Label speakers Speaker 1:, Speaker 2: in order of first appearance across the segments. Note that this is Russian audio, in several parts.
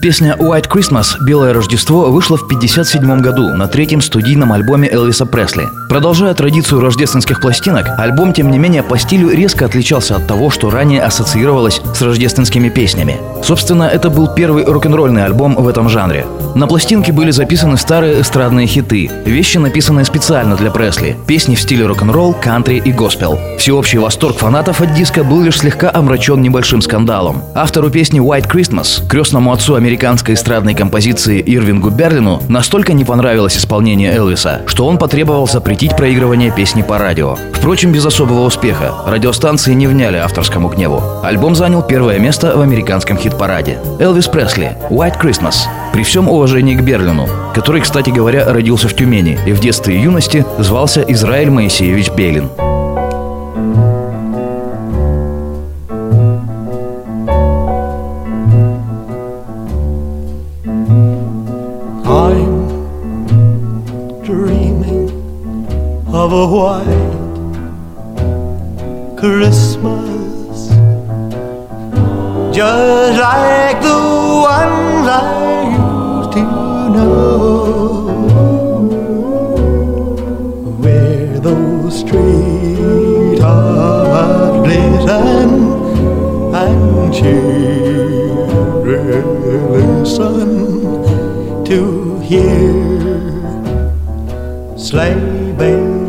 Speaker 1: Песня «White Christmas» «Белое Рождество» вышла в 1957 году на третьем студийном альбоме Элвиса Пресли. Продолжая традицию рождественских пластинок, альбом, тем не менее, по стилю резко отличался от того, что ранее ассоциировалось с рождественскими песнями. Собственно, это был первый рок-н-ролльный альбом в этом жанре. На пластинке были записаны старые эстрадные хиты, вещи, написанные специально для Пресли, песни в стиле рок-н-ролл, кантри и госпел. Всеобщий восторг фанатов от диска был лишь слегка омрачен небольшим скандалом. Автору песни «White Christmas», крестному отцу американской эстрадной композиции Ирвингу Берлину, настолько не понравилось исполнение Элвиса, что он потребовал запретить проигрывание песни по радио. Впрочем, без особого успеха. Радиостанции не вняли авторскому гневу. Альбом занял первое место в американском хит-параде. Элвис Пресли «White Christmas». При всем уважении к Берлину, который, кстати говоря, родился в Тюмени и в детстве и юности звался Израиль Моисеевич Белин.
Speaker 2: Of a white Christmas, just like the ones I used to know, where those treetops glisten and children listen to hear sleigh bells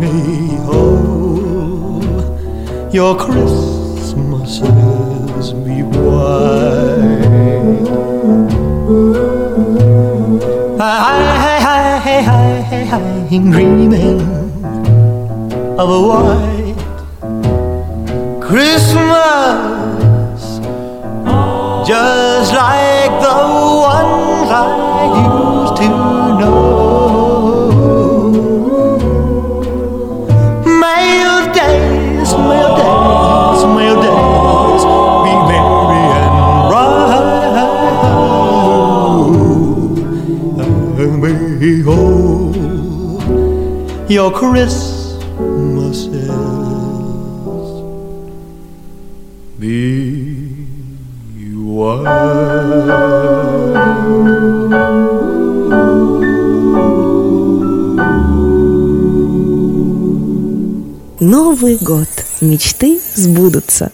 Speaker 2: me whole. Your Christmas is me wide. I, I, I, I'm dreaming of a white Christmas, just like. All your Christmases be
Speaker 3: Новый год. Мечты сбудутся.